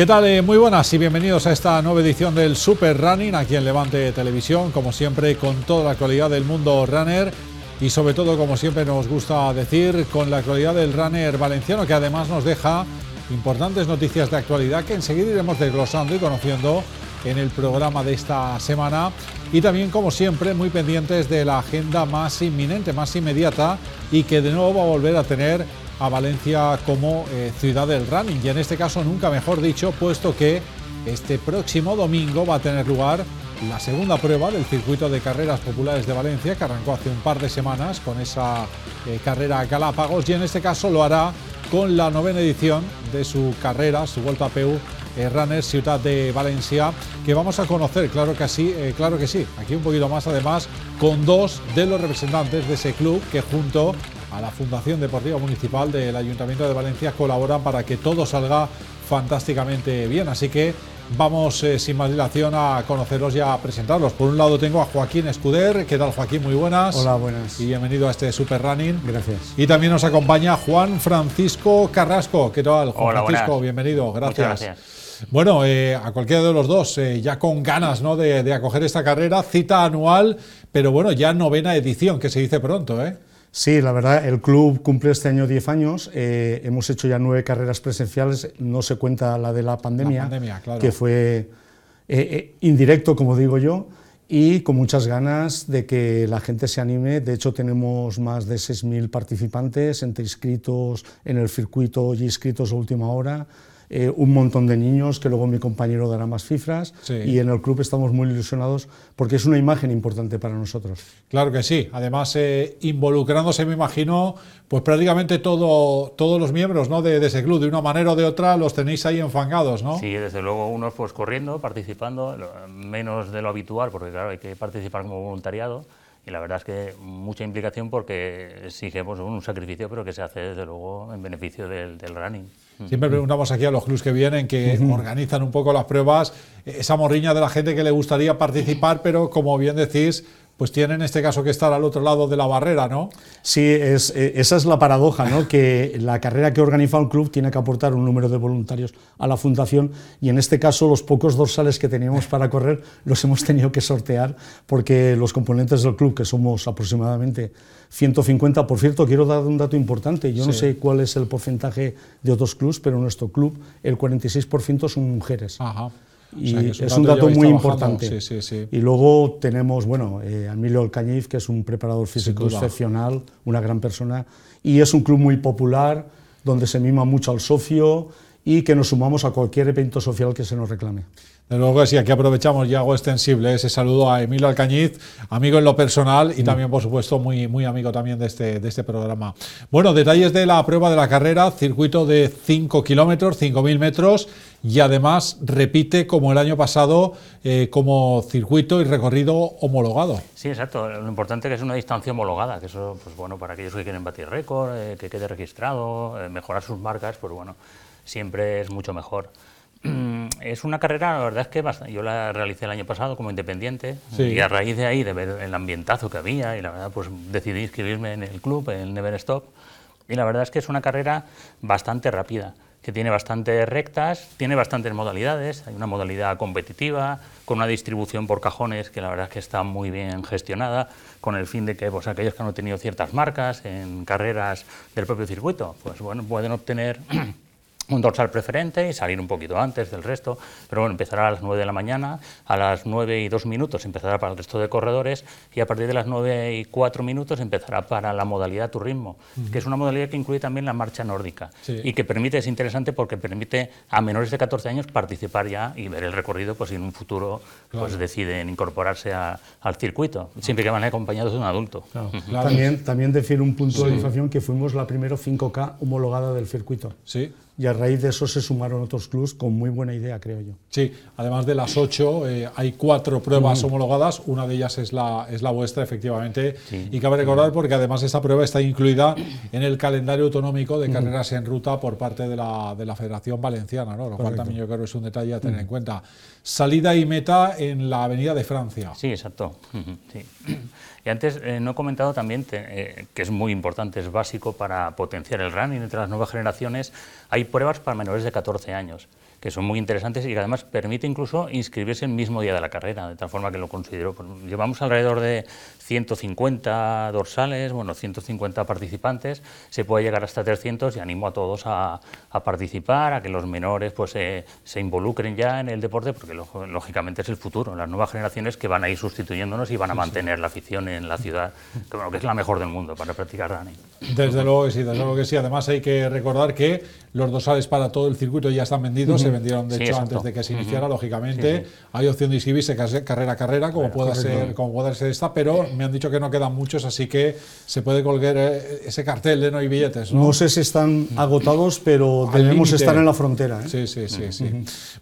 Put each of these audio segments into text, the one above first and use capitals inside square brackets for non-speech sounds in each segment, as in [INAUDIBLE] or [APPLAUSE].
¿Qué tal? Eh, muy buenas y bienvenidos a esta nueva edición del Super Running aquí en Levante Televisión, como siempre con toda la actualidad del mundo runner y sobre todo, como siempre nos gusta decir, con la actualidad del runner valenciano que además nos deja importantes noticias de actualidad que enseguida iremos desglosando y conociendo en el programa de esta semana y también como siempre muy pendientes de la agenda más inminente, más inmediata y que de nuevo va a volver a tener a Valencia como eh, ciudad del running. Y en este caso nunca mejor dicho puesto que este próximo domingo va a tener lugar la segunda prueba del circuito de carreras populares de Valencia que arrancó hace un par de semanas con esa eh, carrera Galápagos. Y en este caso lo hará con la novena edición de su carrera, su Vuelta a PU eh, Runner Ciudad de Valencia, que vamos a conocer, claro que sí, claro que sí, aquí un poquito más además, con dos de los representantes de ese club que junto a la Fundación Deportiva Municipal del Ayuntamiento de Valencia colaboran para que todo salga fantásticamente bien. Así que vamos eh, sin más dilación a conocerlos y a presentarlos. Por un lado tengo a Joaquín Escuder. ¿Qué tal Joaquín? Muy buenas. Hola, buenas. Y bienvenido a este Super Running. Gracias. Y también nos acompaña Juan Francisco Carrasco. ¿Qué tal, Juan Francisco? Bienvenido. Gracias. gracias. Bueno, eh, a cualquiera de los dos, eh, ya con ganas ¿no? de, de acoger esta carrera, cita anual, pero bueno, ya novena edición, que se dice pronto, ¿eh? Sí, la verdad, el club cumple este año 10 años, eh, hemos hecho ya nueve carreras presenciales, no se cuenta la de la pandemia, que fue eh, eh, indirecto, como digo yo, y con muchas ganas de que la gente se anime. De hecho, tenemos más de 6.000 participantes, entre inscritos en el circuito y inscritos a última hora. Eh, un montón de niños, que luego mi compañero dará más cifras, y en el club estamos muy ilusionados porque es una imagen importante para nosotros. Claro que sí, además eh, involucrándose, me imagino, pues prácticamente todo, todos los miembros ¿no? de, ese club, de una manera o de otra, los tenéis ahí enfangados, ¿no? Sí, desde luego unos pues corriendo, participando, menos de lo habitual, porque claro, hay que participar como voluntariado, y la verdad es que mucha implicación porque exigimos un sacrificio, pero que se hace desde luego en beneficio del running. Siempre preguntamos aquí a los clubs que vienen, que organizan un poco las pruebas, esa morriña de la gente que le gustaría participar, pero como bien decís, pues tiene en este caso que estar al otro lado de la barrera, ¿no? Sí, es, eh, esa es la paradoja, ¿no? que la carrera que organiza un club tiene que aportar un número de voluntarios a la fundación y en este caso los pocos dorsales que teníamos para correr los hemos tenido que sortear porque los componentes del club, que somos aproximadamente 150, por cierto, quiero dar un dato importante, yo no sé cuál es el porcentaje de otros clubs, pero en nuestro club el 46% son mujeres. Ajá. Y es un dato, muy importante. Y luego tenemos, bueno, eh, Emilio Alcañiz, que es un preparador físico excepcional, una gran persona, y es un club muy popular, donde se mima mucho al socio y que nos sumamos a cualquier evento social que se nos reclame. De luego sí, aquí aprovechamos y hago extensible ese saludo a Emilio Alcañiz, amigo en lo personal y también, por supuesto, muy, muy amigo también de este, de este programa. Bueno, detalles de la prueba de la carrera, circuito de 5 kilómetros, 5.000 metros y además repite como el año pasado eh, como circuito y recorrido homologado. Sí, exacto. Lo importante es que es una distancia homologada, que eso, pues bueno, para aquellos que quieren batir récord, eh, que quede registrado, eh, mejorar sus marcas, pues bueno, siempre es mucho mejor. [CLEARS THROAT] Es una carrera, la verdad es que yo la realicé el año pasado como independiente y a raíz de ahí, de ver el ambientazo que había y la verdad pues decidí inscribirme en el club, en el Never Stop y la verdad es que es una carrera bastante rápida que tiene bastantes rectas, tiene bastantes modalidades, hay una modalidad competitiva, con una distribución por cajones que la verdad es que está muy bien gestionada, con el fin de que pues, aquellos que han tenido ciertas marcas en carreras del propio circuito, pues bueno, pueden obtener un dorsal preferente y salir un poquito antes del resto, pero bueno, empezará a las 9 de la mañana, a las 9 y 2 minutos empezará para el resto de corredores y a partir de las 9 y 4 minutos empezará para la modalidad turismo, que es una modalidad que incluye también la marcha nórdica y que permite, es interesante porque permite a menores de 14 años participar ya y ver el recorrido, pues si en un futuro pues deciden incorporarse al circuito, siempre que van acompañados de un adulto. También, también decir un punto de información que fuimos la primera 5K homologada del circuito. Sí y a raíz de eso se sumaron otros clubs con muy buena idea, creo yo. Sí, además de las ocho, eh, hay cuatro pruebas homologadas, una de ellas es la, es la vuestra, efectivamente, y cabe recordar porque además esta prueba está incluida en el calendario autonómico de carreras en ruta por parte de la, de la Federación Valenciana, ¿no? lo cual también yo creo que es un detalle a tener en cuenta. Salida y meta en la Avenida de Francia. Sí, exacto. Y antes eh, no he comentado también eh, que es muy importante, es básico para potenciar el running entre las nuevas generaciones. Hay pruebas para menores de 14 años que son muy interesantes y que además permite incluso inscribirse el mismo día de la carrera, de tal forma que lo considero. Pues, llevamos alrededor de 150 dorsales, bueno, 150 participantes, se puede llegar hasta 300 y animo a todos a, participar, a que los menores pues se involucren ya en el deporte, porque lógicamente es el futuro, las nuevas generaciones que van a ir sustituyéndonos y van a mantener la afición en la ciudad, que, es la mejor del mundo para practicar running. Desde luego que sí, desde luego que sí. Además hay que recordar que los dorsales para todo el circuito ya están vendidos, se vendieron de hecho antes de que se iniciara, lógicamente. Hay opción de inscribirse carrera a carrera, como pueda ser, como pueda ser esta, pero me han dicho que no quedan muchos, así que se puede colgar eh, ese cartel de no hay billetes. No, sé si están agotados, pero debemos estar en la frontera. ¿eh? Sí, sí, sí. sí.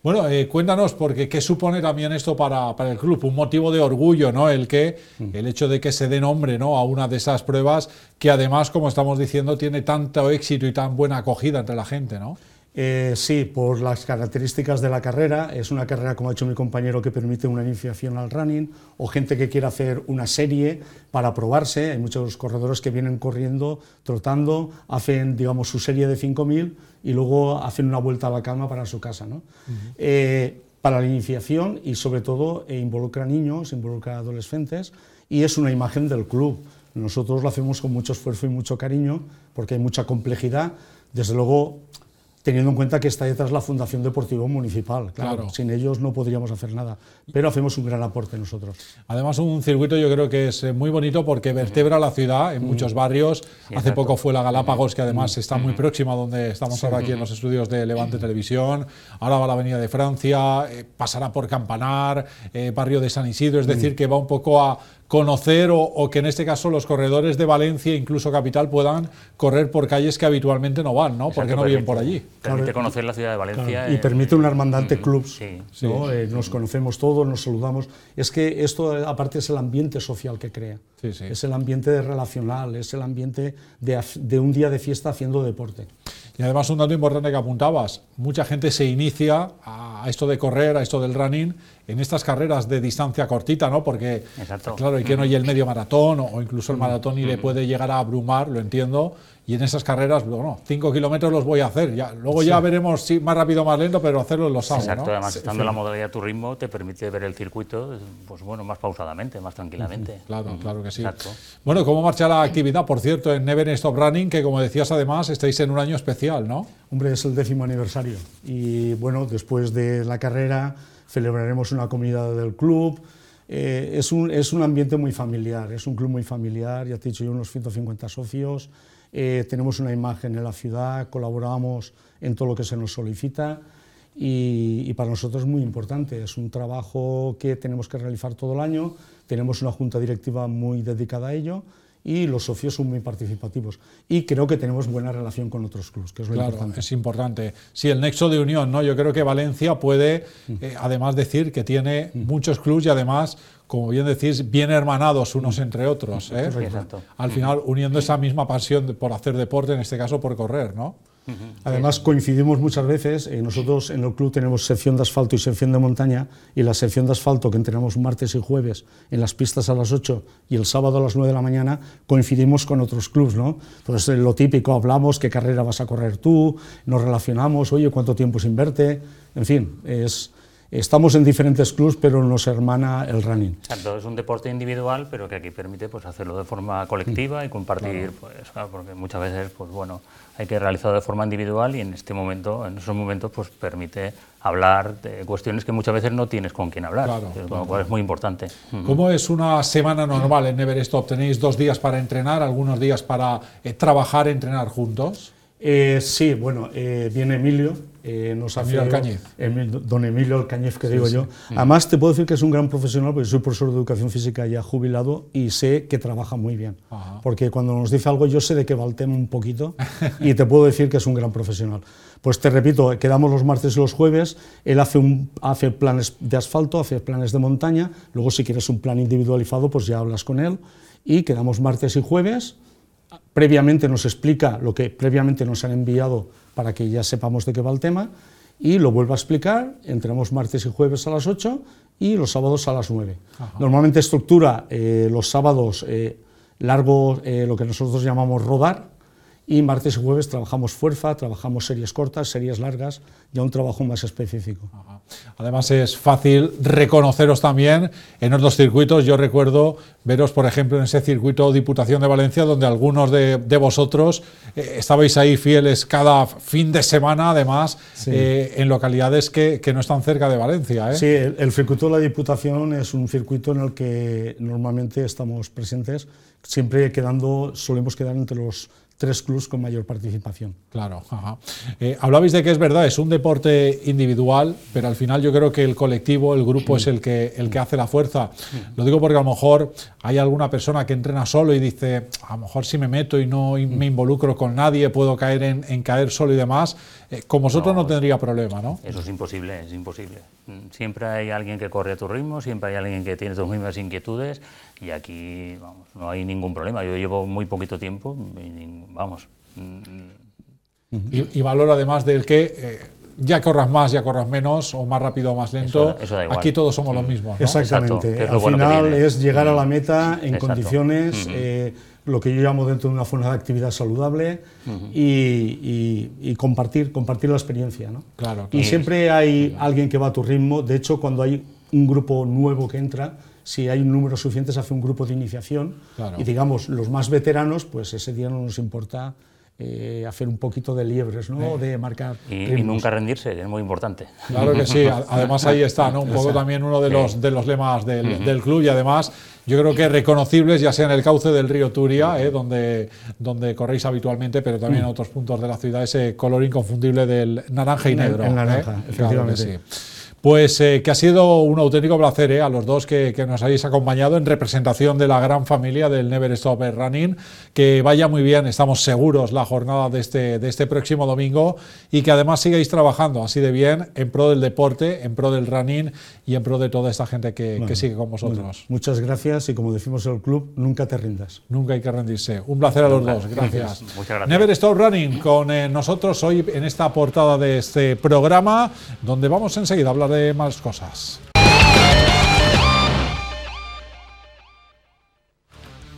Bueno, eh, cuéntanos, porque ¿qué supone también esto para, para, el club? Un motivo de orgullo, ¿no? El, que, el hecho de que se dé nombre ¿no? a una de esas pruebas que además, como estamos diciendo, tiene tanto éxito y tan buena acogida entre la gente, ¿no? Eh, sí, por las características de la carrera. Es una carrera, como ha dicho mi compañero, que permite una iniciación al running o gente que quiera hacer una serie para probarse. Hay muchos corredores que vienen corriendo, trotando, hacen digamos, su serie de 5.000 y luego hacen una vuelta a la cama para su casa. ¿no? Eh, para la iniciación y sobre todo eh, involucra niños, involucra adolescentes y es una imagen del club. Nosotros lo hacemos con mucho esfuerzo y mucho cariño porque hay mucha complejidad. Desde luego, teniendo en cuenta que está detrás la Fundación Deportivo Municipal. Claro, sin ellos no podríamos hacer nada, pero hacemos un gran aporte nosotros. Además, un circuito yo creo que es eh, muy bonito porque vertebra la ciudad en muchos barrios. Hace poco fue la Galápagos, que además está muy próxima donde estamos ahora aquí en los estudios de Levante Televisión. Ahora va la Avenida de Francia, eh, pasará por Campanar, eh, barrio de San Isidro, es decir, que va un poco a conocer o, que en este caso los corredores de Valencia, incluso capital, puedan correr por calles que habitualmente no van, ¿no? Porque no viven por allí. Permite conocer la ciudad de Valencia. Y permite una hermandad de clubs. Eh, nos conocemos todos, nos saludamos. Es que esto, aparte, es el ambiente social que crea. Es el ambiente relacional, es el ambiente de, de un día de fiesta haciendo deporte. Y además un dato importante que apuntabas, mucha gente se inicia a esto de correr, a esto del running, en estas carreras de distancia cortita, ¿no? Porque, claro, y que no hay el medio maratón o, incluso el maratón y le puede llegar a abrumar, lo entiendo, y en esas carreras, bueno, cinco kilómetros los voy a hacer. Ya, luego ya veremos si más rápido o más lento, pero hacerlo los hago. Exacto, además estando en la modalidad de tu ritmo te permite ver el circuito, pues bueno, más pausadamente, más tranquilamente. Claro, claro que sí. Bueno, ¿cómo marcha la actividad? Por cierto, en Never Stop Running, que como decías además, estáis en un año especial, ¿no? Hombre, es el décimo aniversario. Y bueno, después de la carrera celebraremos una comida del club. Eh, es, un, es un ambiente muy familiar, es un club muy familiar, ya te he dicho yo, unos 150 socios. Eh, tenemos una imagen en la ciudad, colaboramos en todo lo que se nos solicita y, para nosotros es muy importante. Es un trabajo que tenemos que realizar todo el año, tenemos una junta directiva muy dedicada a ello y los socios son muy participativos. Y creo que tenemos buena relación con otros clubes, que es lo claro, importante. Es importante. Sí, el nexo de unión, ¿no? Yo creo que Valencia puede, eh, además, decir que tiene muchos clubes y además como bien decís, bien hermanados unos entre otros. ¿eh? Al final, uniendo esa misma pasión por hacer deporte, en este caso por correr, ¿no? Además, coincidimos muchas veces. Eh, nosotros en el club tenemos sección de asfalto y sección de montaña, y la sección de asfalto que entrenamos martes y jueves en las pistas a las 8 y el sábado a las 9 de la mañana, coincidimos con otros clubs. ¿no? Entonces, lo típico, hablamos qué carrera vas a correr tú, nos relacionamos, oye, cuánto tiempo se inverte, en fin, es Estamos en diferentes clubs, pero nos hermana el running. Exacto, es un deporte individual, pero que aquí permite pues, hacerlo de forma colectiva y compartir, pues, porque muchas veces pues, bueno, hay que realizarlo de forma individual y en este momento, en esos momentos, pues, permite hablar de cuestiones que muchas veces no tienes con quien hablar, con lo cual es muy importante. ¿Cómo es una semana normal en Neverstop? ¿Tenéis dos días para entrenar, algunos días para eh, trabajar, entrenar juntos? Eh, sí, bueno, eh, viene Emilio, eh, nos Emilio Alcañez. don Emilio Alcañez, que digo yo. Además, te puedo decir que es un gran profesional, porque soy profesor de educación física ya jubilado y sé que trabaja muy bien. Porque cuando nos dice algo, yo sé de qué va el tema un poquito y te puedo decir que es un gran profesional. Pues te repito, quedamos los martes y los jueves, él hace, un, hace planes de asfalto, hace planes de montaña, luego si quieres un plan individualizado, pues ya hablas con él y quedamos martes y jueves previamente nos explica lo que previamente nos han enviado para que ya sepamos de qué va el tema y lo vuelvo a explicar, entramos martes y jueves a las 8 y los sábados a las 9. Normalmente estructura eh, los sábados eh, largo, eh, lo que nosotros llamamos rodar, y martes y jueves trabajamos fuerza, trabajamos series cortas, series largas, ya un trabajo más específico. Además es fácil reconoceros también en otros circuitos. Yo recuerdo veros, por ejemplo, en ese circuito Diputación de Valencia, donde algunos de, vosotros eh, estabais ahí fieles cada fin de semana, además, eh, en localidades que, no están cerca de Valencia. ¿eh? Sí, el, el circuito de la Diputación es un circuito en el que normalmente estamos presentes, siempre quedando, solemos quedar entre los tres clubs con mayor participación. Claro, eh, hablabais de que es verdad, es un deporte individual, pero al final yo creo que el colectivo, el grupo es el que, el que hace la fuerza. Lo digo porque a lo mejor hay alguna persona que entrena solo y dice, a lo mejor si me meto y no me involucro con nadie, puedo caer en, caer solo y demás. Eh, con vosotros no, tendría problema, ¿no? Eso es imposible, es imposible. Siempre hay alguien que corre a tu ritmo, siempre hay alguien que tiene tus mismas inquietudes y aquí vamos, no hay ningún problema. Yo llevo muy poquito tiempo, vamos. Y, valor además del que eh, ya corras más, ya corras menos, o más rápido o más lento, aquí todos somos los mismos. Exactamente. Al final es llegar a la meta en condiciones, eh, lo que yo llamo dentro de una zona de actividad saludable y, compartir, compartir la experiencia. ¿no? Claro, Y siempre hay alguien que va a tu ritmo. De hecho, cuando hay un grupo nuevo que entra, si hay un número suficiente se hace un grupo de iniciación y digamos los más veteranos pues ese día no nos importa eh, hacer un poquito de liebres, ¿no? De marcar. Y, nunca rendirse, es muy importante. Claro que sí, además ahí está, ¿no? Un poco también uno de los, de los lemas del, club y además yo creo que reconocibles, ya sea en el cauce del río Turia, ¿eh? donde, donde corréis habitualmente, pero también en otros puntos de la ciudad, ese color inconfundible del naranja y negro. El, naranja, ¿eh? efectivamente. Pues eh, que ha sido un auténtico placer eh, a los dos que, nos habéis acompañado en representación de la gran familia del Never Stop Running. Que vaya muy bien, estamos seguros, la jornada de este, de este próximo domingo y que además sigáis trabajando así de bien en pro del deporte, en pro del running y en pro de toda esta gente que, sigue con vosotros. muchas gracias y como decimos en el club, nunca te rindas. Nunca hay que rendirse. Un placer a los dos, gracias. Muchas gracias. Never Stop Running con eh, nosotros hoy en esta portada de este programa donde vamos enseguida a hablar de más cosas.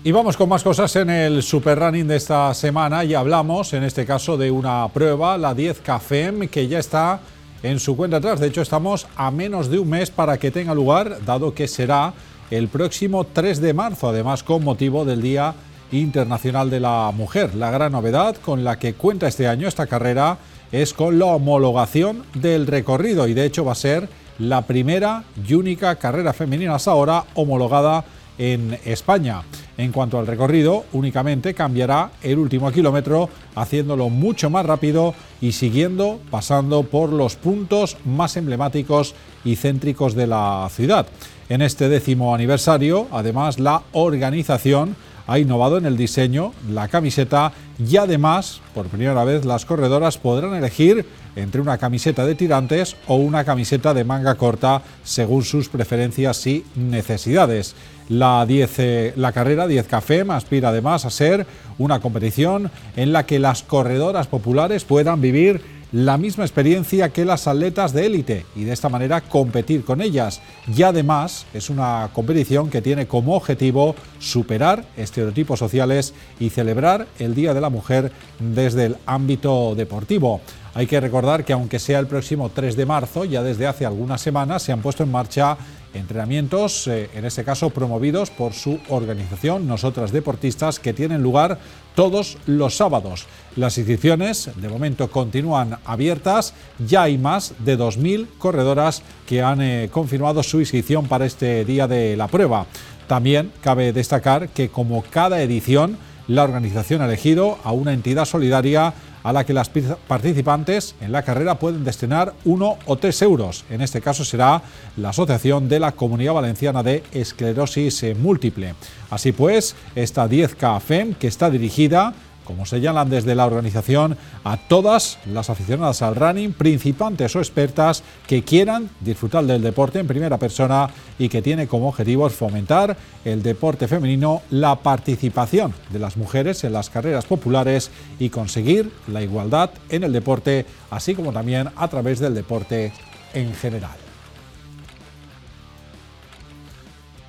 Y vamos con más cosas en el Super Running de esta semana y hablamos en este caso de una prueba, la 10 KFM, que ya está en su cuenta atrás. De hecho, estamos a menos de un mes para que tenga lugar, dado que será el próximo 3 de marzo, además con motivo del Día Internacional de la Mujer. La gran novedad con la que cuenta este año esta carrera es con la homologación del recorrido y de hecho va a ser la primera y única carrera femenina hasta ahora homologada en España. En cuanto al recorrido, únicamente cambiará el último kilómetro, haciéndolo mucho más rápido y siguiendo pasando por los puntos más emblemáticos y céntricos de la ciudad. En este décimo aniversario, además, la organización ha innovado en el diseño, la camiseta y además, por primera vez, las corredoras podrán elegir entre una camiseta de tirantes o una camiseta de manga corta según sus preferencias y necesidades. La, 10, eh, la carrera 10 Café aspira además a ser una competición en la que las corredoras populares puedan vivir la misma experiencia que las atletas de élite y de esta manera competir con ellas. Y además es una competición que tiene como objetivo superar estereotipos sociales y celebrar el Día de la Mujer desde el ámbito deportivo. Hay que recordar que aunque sea el próximo 3 de marzo, ya desde hace algunas semanas se han puesto en marcha entrenamientos, eh, en este caso promovidos por su organización, Nosotras Deportistas, que tienen lugar todos los sábados. Las inscripciones de momento continúan abiertas, ya hay más de 2.000 corredoras que han eh, confirmado su inscripción para este día de la prueba. También cabe destacar que como cada edición, la organización ha elegido a una entidad solidaria a la que las participantes en la carrera pueden destinar uno o tres euros. En este caso será la Asociación de la Comunidad Valenciana de Esclerosis Múltiple. Así pues, esta 10K FEM, que está dirigida como señalan desde la organización, a todas las aficionadas al running, principantes o expertas que quieran disfrutar del deporte en primera persona y que tiene como objetivo fomentar el deporte femenino, la participación de las mujeres en las carreras populares y conseguir la igualdad en el deporte, así como también a través del deporte en general.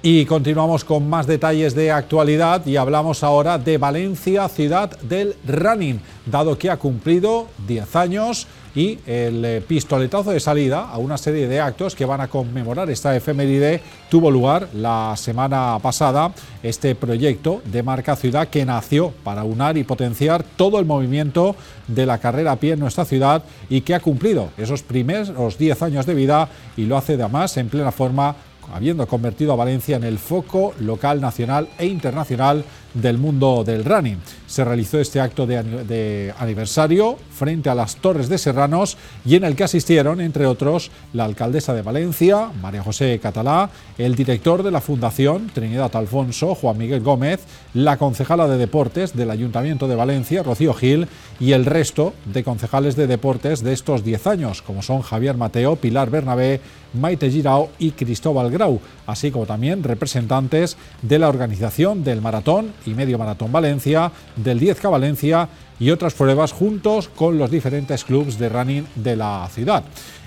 Y continuamos con más detalles de actualidad y hablamos ahora de Valencia, ciudad del running, dado que ha cumplido 10 años y el eh, pistoletazo de salida a una serie de actos que van a conmemorar esta efeméride tuvo lugar la semana pasada. Este proyecto de marca ciudad que nació para unar y potenciar todo el movimiento de la carrera a pie en nuestra ciudad y que ha cumplido esos primeros 10 años de vida y lo hace además en plena forma habiendo convertido a Valencia en el foco local, nacional e internacional del mundo del running. Se realizó este acto de, aniversario frente a las Torres de Serranos y en el que asistieron, entre otros, la alcaldesa de Valencia, María José Catalá, el director de la Fundación Trinidad Alfonso, Juan Miguel Gómez, la concejala de Deportes del Ayuntamiento de Valencia, Rocío Gil, y el resto de concejales de deportes de estos 10 años, como son Javier Mateo, Pilar Bernabé, Maite Girao y Cristóbal Grau, así como también representantes de la organización del Maratón y Medio Maratón Valencia, del 10K Valencia y otras pruebas juntos con los diferentes clubes de running de la ciudad.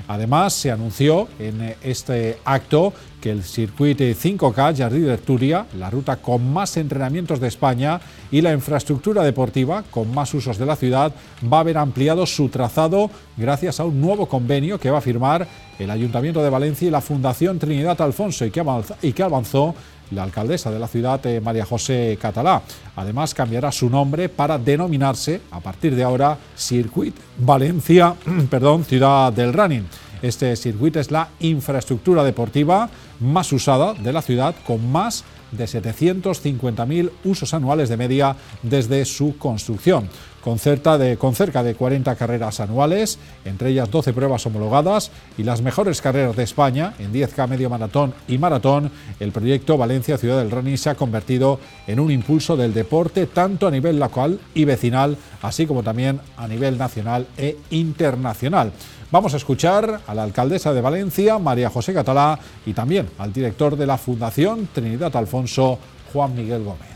Además, se anunció en este acto que el circuito 5K Jardí de Arturia, la ruta con más entrenamientos de España y la infraestructura deportiva con más usos de la ciudad, va a haber ampliado su trazado gracias a un nuevo convenio que va a firmar el Ayuntamiento de Valencia y la Fundación Trinidad Alfonso y que avanzó la alcaldesa de la ciudad, eh, María José Catalá. Además, cambiará su nombre para denominarse, a partir de ahora, Circuit Valencia, [CLEARS THROAT] perdón, Ciudad del Running. Este circuito es la infraestructura deportiva más usada de la ciudad, con más de 750.000 usos anuales de media desde su construcción. Con cerca, de, con cerca de 40 carreras anuales, entre ellas 12 pruebas homologadas y las mejores carreras de España en 10K medio maratón y maratón, el proyecto Valencia Ciudad del Running se ha convertido en un impulso del deporte tanto a nivel local y vecinal, así como también a nivel nacional e internacional. Vamos a escuchar a la alcaldesa de Valencia, María José Catalá, y también al director de la Fundación Trinidad Alfonso, Juan Miguel Gómez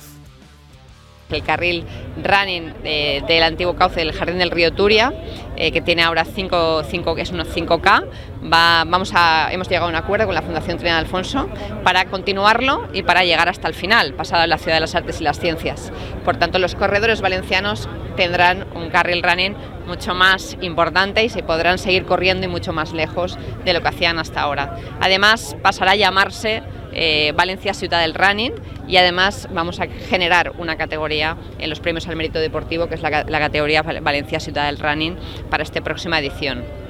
el carril running del antiguo cauce del Jardín del Río Turia, eh, que tiene ahora 5, 5, es unos 5K. Va, vamos a, hemos llegado a un acuerdo con la Fundación Trinidad Alfonso para continuarlo y para llegar hasta el final, pasado a la Ciudad de las Artes y las Ciencias. Por tanto, los corredores valencianos tendrán un carril running mucho más importante y se podrán seguir corriendo y mucho más lejos de lo que hacían hasta ahora. Además, pasará a llamarse eh, Valencia Ciudad del Running y además vamos a generar una categoría en los premios al mérito deportivo que es la, categoría Valencia Ciudad del Running para esta próxima edición.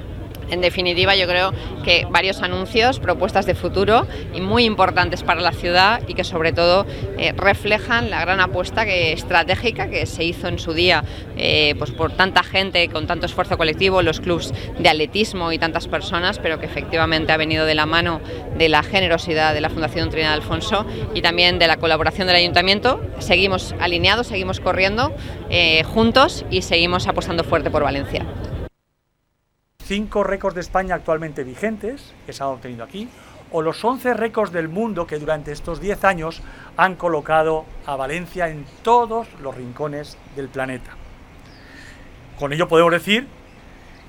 En definitiva, yo creo que varios anuncios, propuestas de futuro y muy importantes para la ciudad y que sobre todo eh, reflejan la gran apuesta que, estratégica que se hizo en su día eh, pues por tanta gente, con tanto esfuerzo colectivo, los clubes de atletismo y tantas personas, pero que efectivamente ha venido de la mano de la generosidad de la Fundación Trinidad Alfonso y también de la colaboración del Ayuntamiento. Seguimos alineados, seguimos corriendo eh, juntos y seguimos apostando fuerte por Valencia cinco récords de España actualmente vigentes, que se han obtenido aquí, o los 11 récords del mundo que durante estos 10 años han colocado a Valencia en todos los rincones del planeta. Con ello podemos decir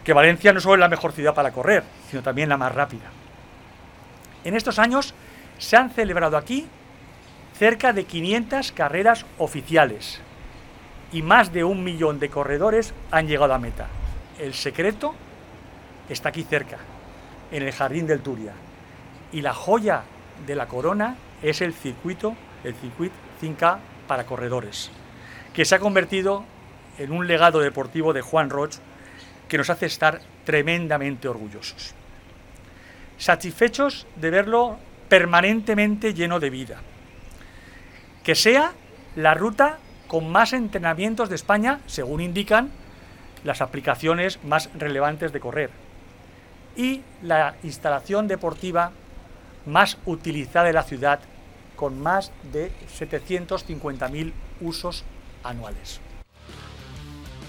que Valencia no solo es la mejor ciudad para correr, sino también la más rápida. En estos años se han celebrado aquí cerca de 500 carreras oficiales y más de un millón de corredores han llegado a meta. El secreto está aquí cerca, en el jardín del Turia. Y la joya de la corona es el circuito, el circuito 5K para corredores, que se ha convertido en un legado deportivo de Juan Roch que nos hace estar tremendamente orgullosos. Satisfechos de verlo permanentemente lleno de vida. Que sea la ruta con más entrenamientos de España, según indican las aplicaciones más relevantes de correr y la instalación deportiva más utilizada de la ciudad, con más de 750.000 usos anuales.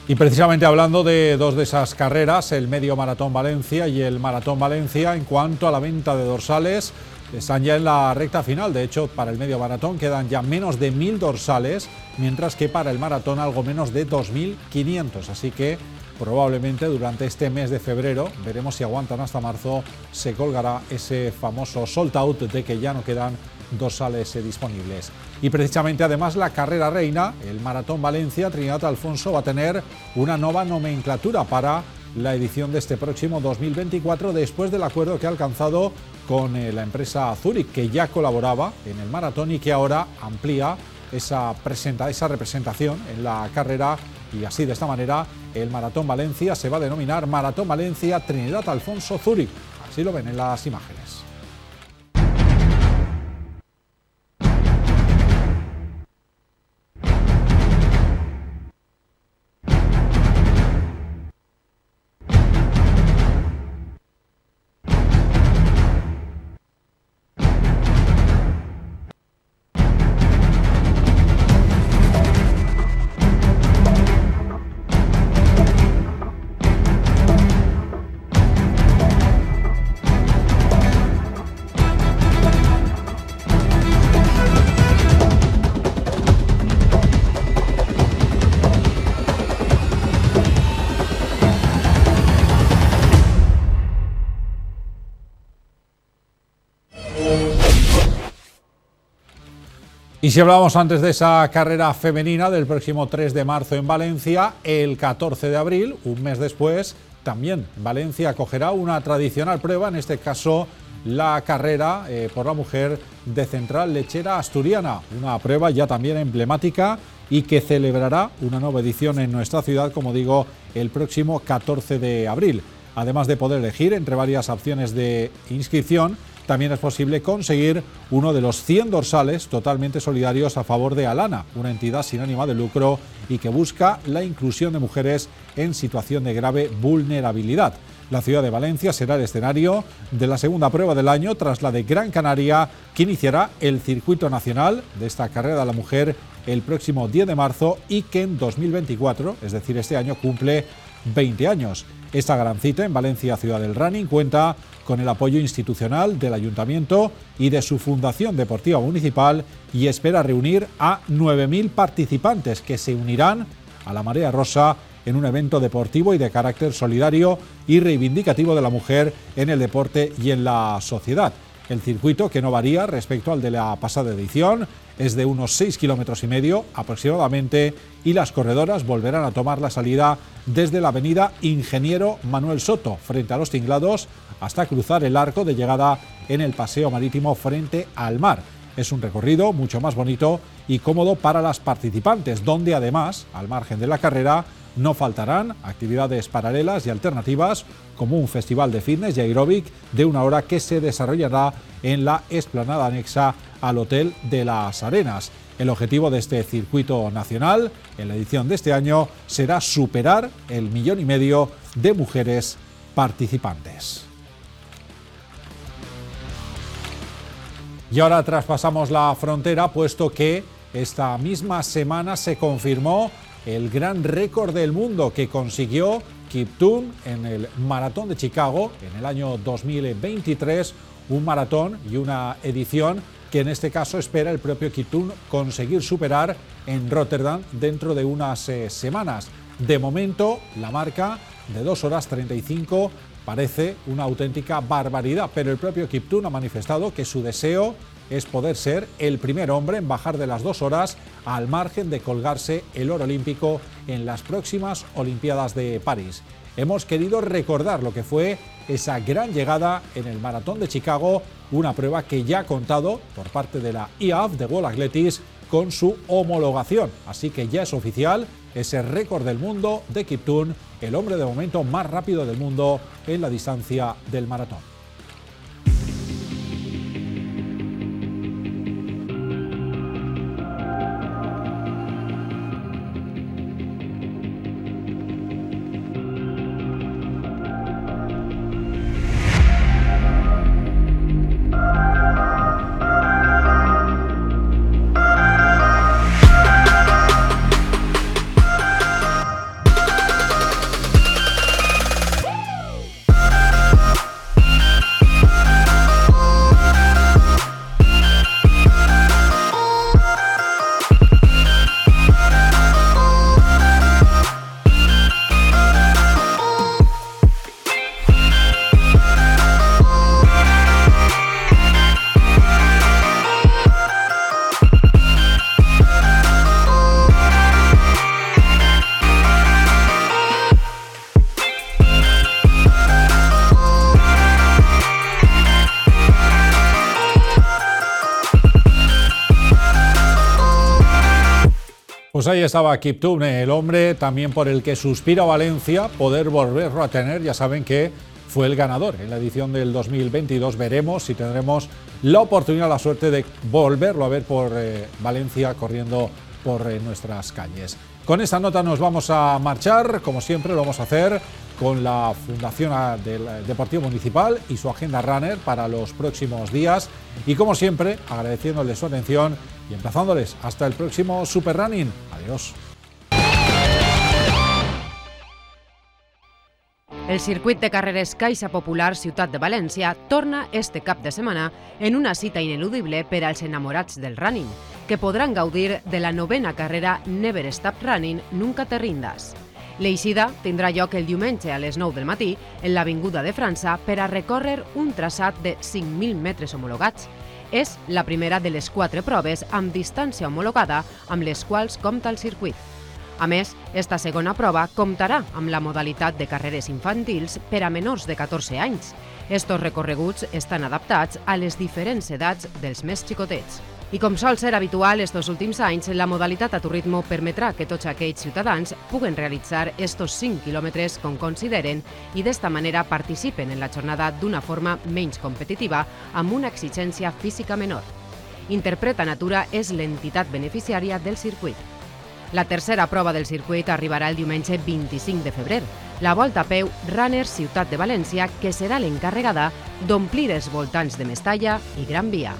Y precisamente hablando de dos de esas carreras, el Medio Maratón Valencia y el Maratón Valencia, en cuanto a la venta de dorsales, están ya en la recta final. De hecho, para el Medio Maratón quedan ya menos de mil dorsales, mientras que para el Maratón algo menos de 2.500. Así que probablemente durante este mes de febrero, veremos si aguantan hasta marzo, se colgará ese famoso sold out de que ya no quedan dorsales disponibles. Y precisamente además la carrera reina, el Maratón Valencia, Trinidad Alfonso va a tener una nueva nomenclatura para la edición de este próximo 2024 después del acuerdo que ha alcanzado con eh, la empresa Zurich que ya colaboraba en el maratón y que ahora amplía esa, esa representación en la carrera y así de esta manera el Maratón Valencia se va a denominar Maratón Valencia Trinidad Alfonso Zurich. Así lo ven en las imágenes. Y si hablábamos antes de esa carrera femenina del próximo 3 de marzo en Valencia, el 14 de abril, un mes después, también Valencia acogerá una tradicional prueba, en este caso la carrera eh, por la mujer de Central Lechera Asturiana, una prueba ya también emblemática y que celebrará una nueva edición en nuestra ciudad, como digo, el próximo 14 de abril. Además de poder elegir entre varias opciones de inscripción, también es posible conseguir uno de los 100 dorsales totalmente solidarios a favor de Alana, una entidad sin ánimo de lucro y que busca la inclusión de mujeres en situación de grave vulnerabilidad. La ciudad de Valencia será el escenario de la segunda prueba del año tras la de Gran Canaria, que iniciará el circuito nacional de esta carrera de la mujer el próximo 10 de marzo y que en 2024, es decir, este año, cumple 20 años. Esta gran cita en Valencia Ciudad del Running cuenta con el apoyo institucional del Ayuntamiento y de su Fundación Deportiva Municipal y espera reunir a 9.000 participantes que se unirán a la Marea Rosa en un evento deportivo y de carácter solidario y reivindicativo de la mujer en el deporte y en la sociedad. El circuito, que no varía respecto al de la pasada edición, es de unos 6 kilómetros y medio aproximadamente y las corredoras volverán a tomar la salida desde la avenida Ingeniero Manuel Soto, frente a los tinglados, hasta cruzar el arco de llegada en el paseo marítimo frente al mar. Es un recorrido mucho más bonito y cómodo para las participantes, donde además, al margen de la carrera, no faltarán actividades paralelas y alternativas como un festival de fitness y aeróbic de una hora que se desarrollará en la explanada anexa al Hotel de las Arenas. El objetivo de este circuito nacional en la edición de este año será superar el millón y medio de mujeres participantes. Y ahora traspasamos la frontera puesto que esta misma semana se confirmó el gran récord del mundo que consiguió Kiptoon en el Maratón de Chicago en el año 2023, un maratón y una edición que en este caso espera el propio Kiptoon conseguir superar en Rotterdam dentro de unas eh, semanas. De momento, la marca de 2 horas 35 parece una auténtica barbaridad, pero el propio Kiptoon ha manifestado que su deseo es poder ser el primer hombre en bajar de las dos horas al margen de colgarse el oro olímpico en las próximas Olimpiadas de París. Hemos querido recordar lo que fue esa gran llegada en el Maratón de Chicago, una prueba que ya ha contado por parte de la IAF de World Athletics con su homologación. Así que ya es oficial ese récord del mundo de Kiptoon, el hombre de momento más rápido del mundo en la distancia del maratón. Pues ahí estaba Kiptune, el hombre también por el que suspira Valencia poder volverlo a tener. Ya saben que fue el ganador en la edición del 2022. Veremos si tendremos la oportunidad, la suerte de volverlo a ver por eh, Valencia corriendo por eh, nuestras calles. Con esta nota nos vamos a marchar, como siempre lo vamos a hacer con la Fundación del Deportivo Municipal y su agenda runner para los próximos días. Y como siempre, agradeciéndoles su atención y empezándoles hasta el próximo Super Running. Adiós. El circuit de carreres Caixa Popular Ciutat de València torna este cap de setmana en una cita ineludible per als enamorats del running, que podran gaudir de la novena carrera Never Stop Running Nunca te rindas. L'eixida tindrà lloc el diumenge a les 9 del matí en l'Avinguda de França per a recórrer un traçat de 5.000 metres homologats. És la primera de les quatre proves amb distància homologada amb les quals compta el circuit. A més, esta segona prova comptarà amb la modalitat de carreres infantils per a menors de 14 anys. Estos recorreguts estan adaptats a les diferents edats dels més xicotets. I com sol ser habitual estos últims anys, la modalitat a tu ritmo permetrà que tots aquells ciutadans puguen realitzar estos 5 quilòmetres com consideren i d'esta manera participen en la jornada d'una forma menys competitiva amb una exigència física menor. Interpreta Natura és l'entitat beneficiària del circuit. La tercera prova del circuit arribarà el diumenge 25 de febrer, la volta a peu Runner Ciutat de València, que serà l'encarregada d'omplir els voltants de Mestalla i Gran Via.